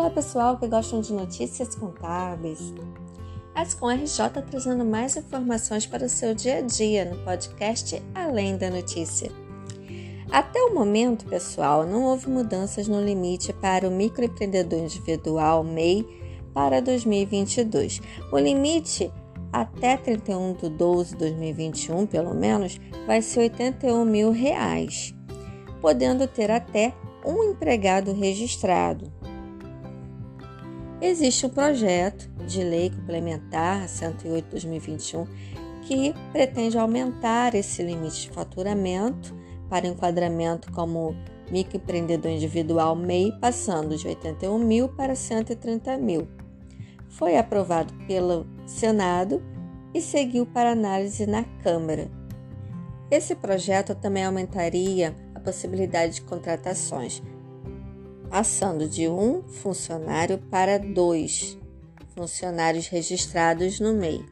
Olá pessoal que gostam de notícias contábeis. Ascom RJ trazendo mais informações para o seu dia a dia no podcast Além da Notícia. Até o momento, pessoal, não houve mudanças no limite para o microempreendedor individual MEI para 2022. O limite até 31 de 12 de 2021, pelo menos, vai ser 81 mil reais, podendo ter até um empregado registrado. Existe um projeto de lei complementar 108/2021 que pretende aumentar esse limite de faturamento para enquadramento como microempreendedor individual MEI, passando de 81 mil para 130 mil. Foi aprovado pelo Senado e seguiu para análise na Câmara. Esse projeto também aumentaria a possibilidade de contratações, passando de um funcionário para dois funcionários registrados no MEI.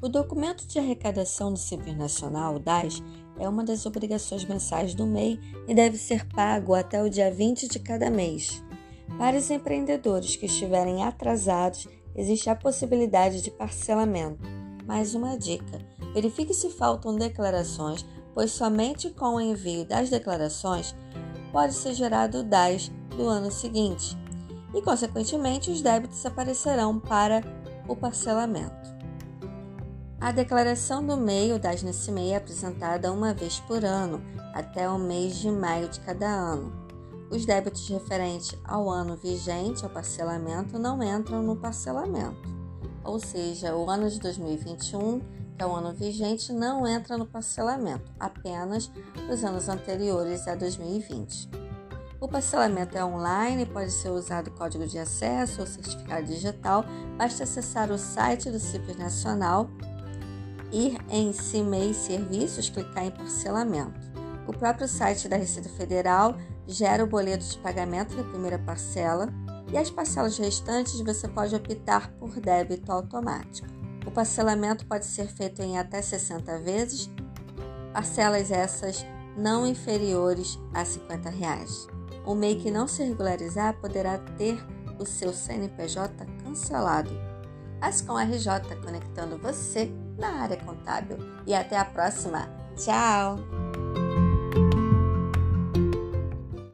O documento de arrecadação do Simples Nacional, o DAS, é uma das obrigações mensais do MEI e deve ser pago até o dia 20 de cada mês. Para os empreendedores que estiverem atrasados, existe a possibilidade de parcelamento. Mais uma dica: verifique se faltam declarações, pois somente com o envio das declarações pode ser gerado o DAS do ano seguinte e, consequentemente, os débitos aparecerão para o parcelamento. A declaração do MEI ou DAS nesse MEI é apresentada uma vez por ano, até o mês de maio de cada ano. Os débitos referentes ao ano vigente ao parcelamento não entram no parcelamento, ou seja, o ano de 2021, que é o ano vigente, não entra no parcelamento, apenas os anos anteriores a 2020. O parcelamento é online, pode ser usado código de acesso ou certificado digital. Basta acessar o site do CIPES Nacional, ir em CIMEI Serviços, clicar em parcelamento. O próprio site da Receita Federal gera o boleto de pagamento da primeira parcela e as parcelas restantes você pode optar por débito automático. O parcelamento pode ser feito em até 60 vezes, parcelas essas não inferiores a 50 reais. O MEI que não se regularizar poderá ter o seu CNPJ cancelado. Ascom RJ conectando você na área contábil. E até a próxima. Tchau!